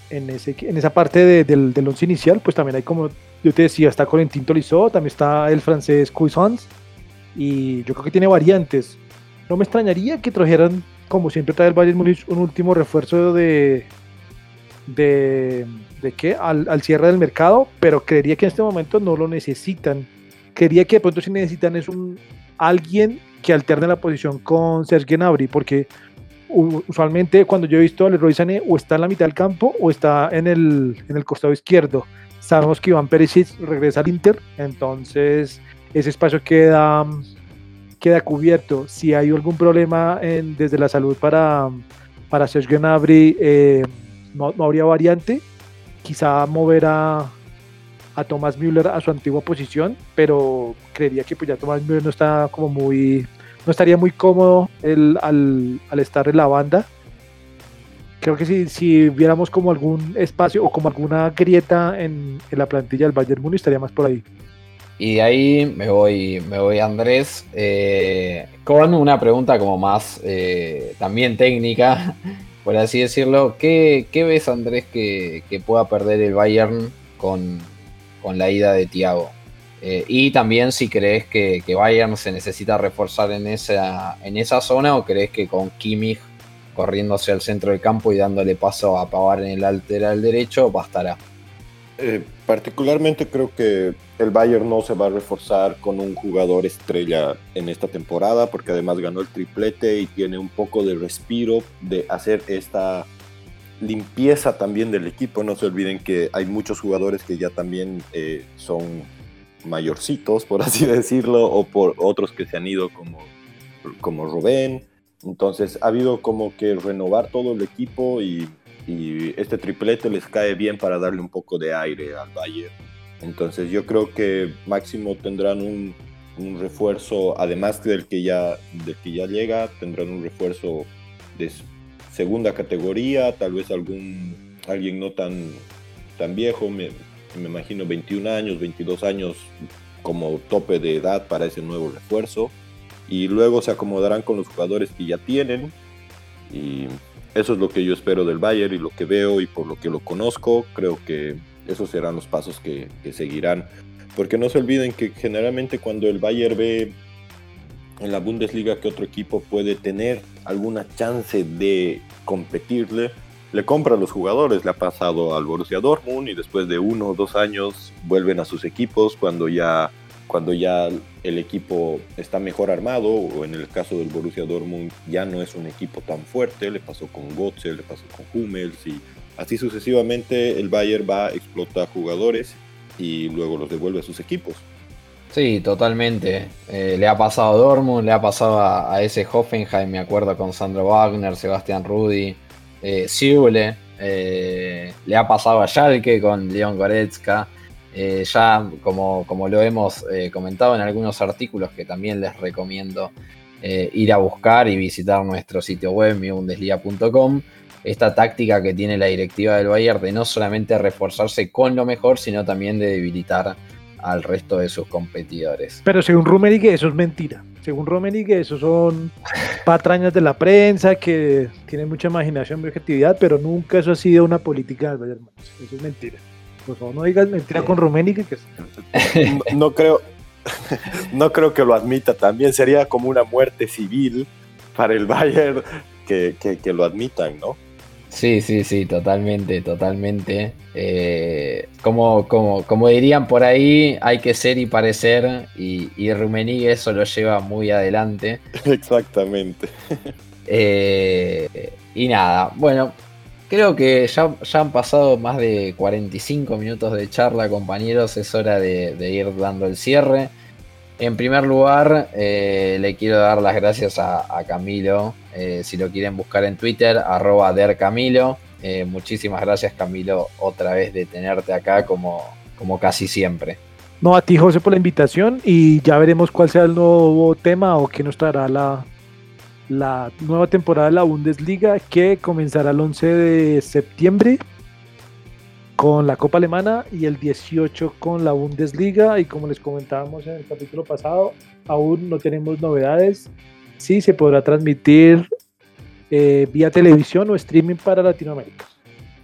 [SPEAKER 2] en ese, en esa parte del, del once inicial, pues también hay como yo te decía, está Corentin Tolisso, también está el francés Cuisance, y yo creo que tiene variantes. No me extrañaría que trajeran, como siempre trae el Bayern Múnich, un último refuerzo de, de de qué al, cierre del mercado, pero creería que en este momento no lo necesitan. Creería que de pronto si necesitan es un alguien que alterne la posición con Serge Gnabry, porque usualmente cuando yo he visto a Leroy Sané o está en la mitad del campo o está en el, en el costado izquierdo. Sabemos que Iván Perisic regresa al Inter, entonces ese espacio queda, queda cubierto. Si hay algún problema en, desde la salud para, para Serge Gnabry, eh, no, no habría variante quizá mover a, a Thomas Müller a su antigua posición, pero creería que pues ya Thomas Müller no está como muy, no estaría muy cómodo al, al, estar en la banda. Creo que si, si viéramos como algún espacio o como alguna grieta en, en la plantilla del Bayern Múnich estaría más por ahí.
[SPEAKER 1] Y ahí me voy, me voy Andrés, eh, con una pregunta como más eh, también técnica por así decirlo. ¿Qué, ves, Andrés, que, pueda perder el Bayern con, la ida de Thiago? Eh, y también si crees que, Bayern se necesita reforzar en esa, en esa zona o crees que con Kimmich corriéndose al centro del campo y dándole paso a Pavar en el lateral derecho bastará.
[SPEAKER 4] Eh, particularmente creo que el Bayern no se va a reforzar con un jugador estrella en esta temporada porque además ganó el triplete y tiene un poco de respiro de hacer esta limpieza también del equipo. No se olviden que hay muchos jugadores que ya también eh, son mayorcitos, por así decirlo, o por otros que se han ido como, como Rubén. Entonces ha habido como que renovar todo el equipo y y este triplete les cae bien para darle un poco de aire al Bayern. Entonces yo creo que máximo tendrán un, un refuerzo, además del que, ya, del que ya llega, tendrán un refuerzo de segunda categoría, tal vez algún alguien no tan, tan viejo, me, me imagino 21 años, 22 años como tope de edad para ese nuevo refuerzo. Y luego se acomodarán con los jugadores que ya tienen. Y eso es lo que yo espero del Bayern y lo que veo y por lo que lo conozco, creo que esos serán los pasos que, seguirán. Porque no se olviden que generalmente cuando el Bayern ve en la Bundesliga que otro equipo puede tener alguna chance de competirle, le compra a los jugadores. Le ha pasado al Borussia Dortmund y después de uno o dos años vuelven a sus equipos cuando ya cuando ya el equipo está mejor armado, o en el caso del Borussia Dortmund ya no es un equipo tan fuerte, le pasó con Götze, le pasó con Hummels y así sucesivamente el Bayern va, explota jugadores y luego los devuelve a sus equipos.
[SPEAKER 1] Sí, totalmente. Eh, le ha pasado a Dortmund, le ha pasado a, ese Hoffenheim, me acuerdo con Sandro Wagner, Sebastián Rudi, eh, eh, le ha pasado a Schalke con Leon Goretzka. Eh, ya como, como, lo hemos eh, comentado en algunos artículos que también les recomiendo eh, ir a buscar y visitar nuestro sitio web mibundesliga.com, esta táctica que tiene la directiva del Bayern de no solamente reforzarse con lo mejor, sino también de debilitar al resto de sus competidores.
[SPEAKER 2] Pero según Rummenigge eso es mentira. Según Rummenigge eso son patrañas de la prensa que tienen mucha imaginación y objetividad, pero nunca eso ha sido una política del Bayern. Eso es mentira. Por favor, no digas mentira con Rummenigge. Que...
[SPEAKER 4] no creo, no creo que lo admita también. Sería como una muerte civil para el Bayern que, que, lo admitan, ¿no?
[SPEAKER 1] Sí, sí, sí, totalmente, totalmente. Eh, como, como, como dirían por ahí, hay que ser y parecer, y, y Rummenigge eso lo lleva muy adelante.
[SPEAKER 4] Exactamente.
[SPEAKER 1] Eh, y nada, bueno, creo que ya, ya, han pasado más de 45 minutos de charla, compañeros, es hora de ir dando el cierre. En primer lugar, eh, le quiero dar las gracias a, Camilo. Eh, si lo quieren buscar en Twitter, arroba dercamilo. Eh, muchísimas gracias, Camilo, otra vez de tenerte acá como, como casi siempre.
[SPEAKER 2] No, a ti, José, por la invitación y ya veremos cuál sea el nuevo tema o qué nos traerá la, la nueva temporada de la Bundesliga que comenzará el 11 de septiembre con la Copa Alemana y el 18 con la Bundesliga. Y como les comentábamos en el capítulo pasado, aún no tenemos novedades. Sí, se podrá transmitir eh, vía televisión o streaming para Latinoamérica.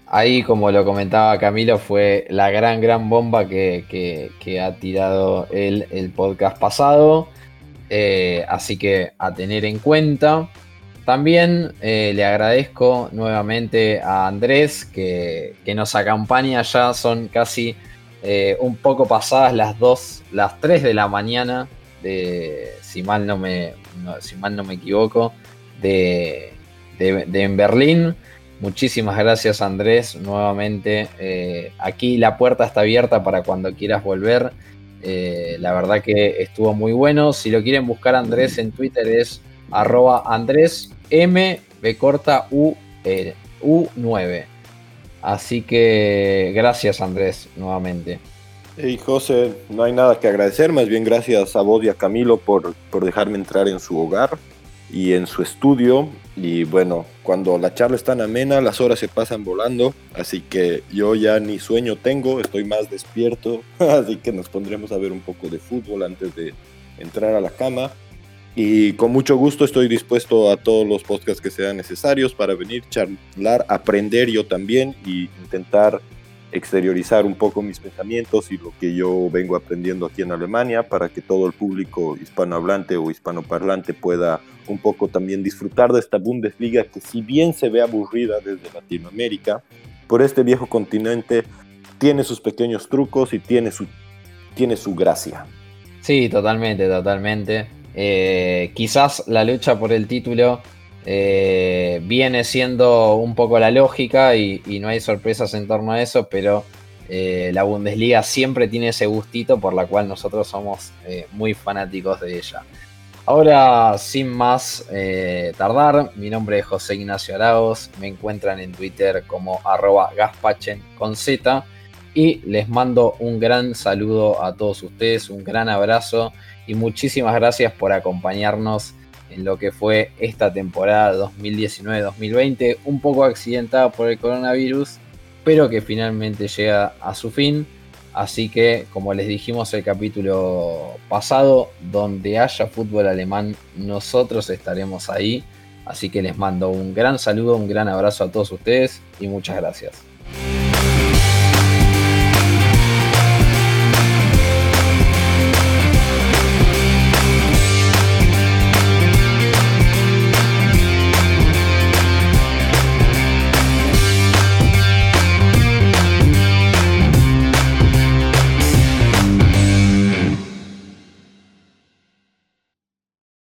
[SPEAKER 1] Ahí, como lo comentaba Camilo, fue la gran, gran bomba que, ha tirado el, el podcast pasado. Eh, así que a tener en cuenta. También eh, le agradezco nuevamente a Andrés que, nos acompaña ya, son casi eh, un poco pasadas las 2, las 3 de la mañana, de, si, mal no me, si mal no me equivoco, de, en Berlín. Muchísimas gracias Andrés, nuevamente. Aquí la puerta está abierta para cuando quieras volver. La verdad que estuvo muy bueno. Si lo quieren buscar Andrés en Twitter es arroba Andrés M, corta, U, e, U9. Así que gracias Andrés nuevamente.
[SPEAKER 4] Hey José, no hay nada que agradecer, más bien gracias a vos y a Camilo por, por dejarme entrar en su hogar y en su estudio. Y bueno, cuando la charla es tan amena, las horas se pasan volando, así que yo ya ni sueño tengo, estoy más despierto, así que nos pondremos a ver un poco de fútbol antes de entrar a la cama. Y con mucho gusto estoy dispuesto a todos los podcasts que sean necesarios para venir, charlar, aprender yo también y intentar exteriorizar un poco mis pensamientos y lo que yo vengo aprendiendo aquí en Alemania para que todo el público hispanohablante o hispanoparlante pueda un poco también disfrutar de esta Bundesliga que si bien se ve aburrida desde Latinoamérica, por este viejo continente tiene sus pequeños trucos y tiene su, tiene su gracia.
[SPEAKER 1] Sí, totalmente, totalmente. Eh, quizás la lucha por el título eh, viene siendo un poco la lógica y, no hay sorpresas en torno a eso, pero eh, la Bundesliga siempre tiene ese gustito por la cual nosotros somos muy fanáticos de ella. Ahora, sin más tardar, mi nombre es José Ignacio Araos, me encuentran en Twitter como arroba gaspachen con Z y les mando un gran saludo a todos ustedes, un gran abrazo y muchísimas gracias por acompañarnos en lo que fue esta temporada 2019-2020, un poco accidentada por el coronavirus, pero que finalmente llega a su fin. Así que, como les dijimos el capítulo pasado, donde haya fútbol alemán, nosotros estaremos ahí. Así que les mando un gran saludo, un gran abrazo a todos ustedes y muchas gracias.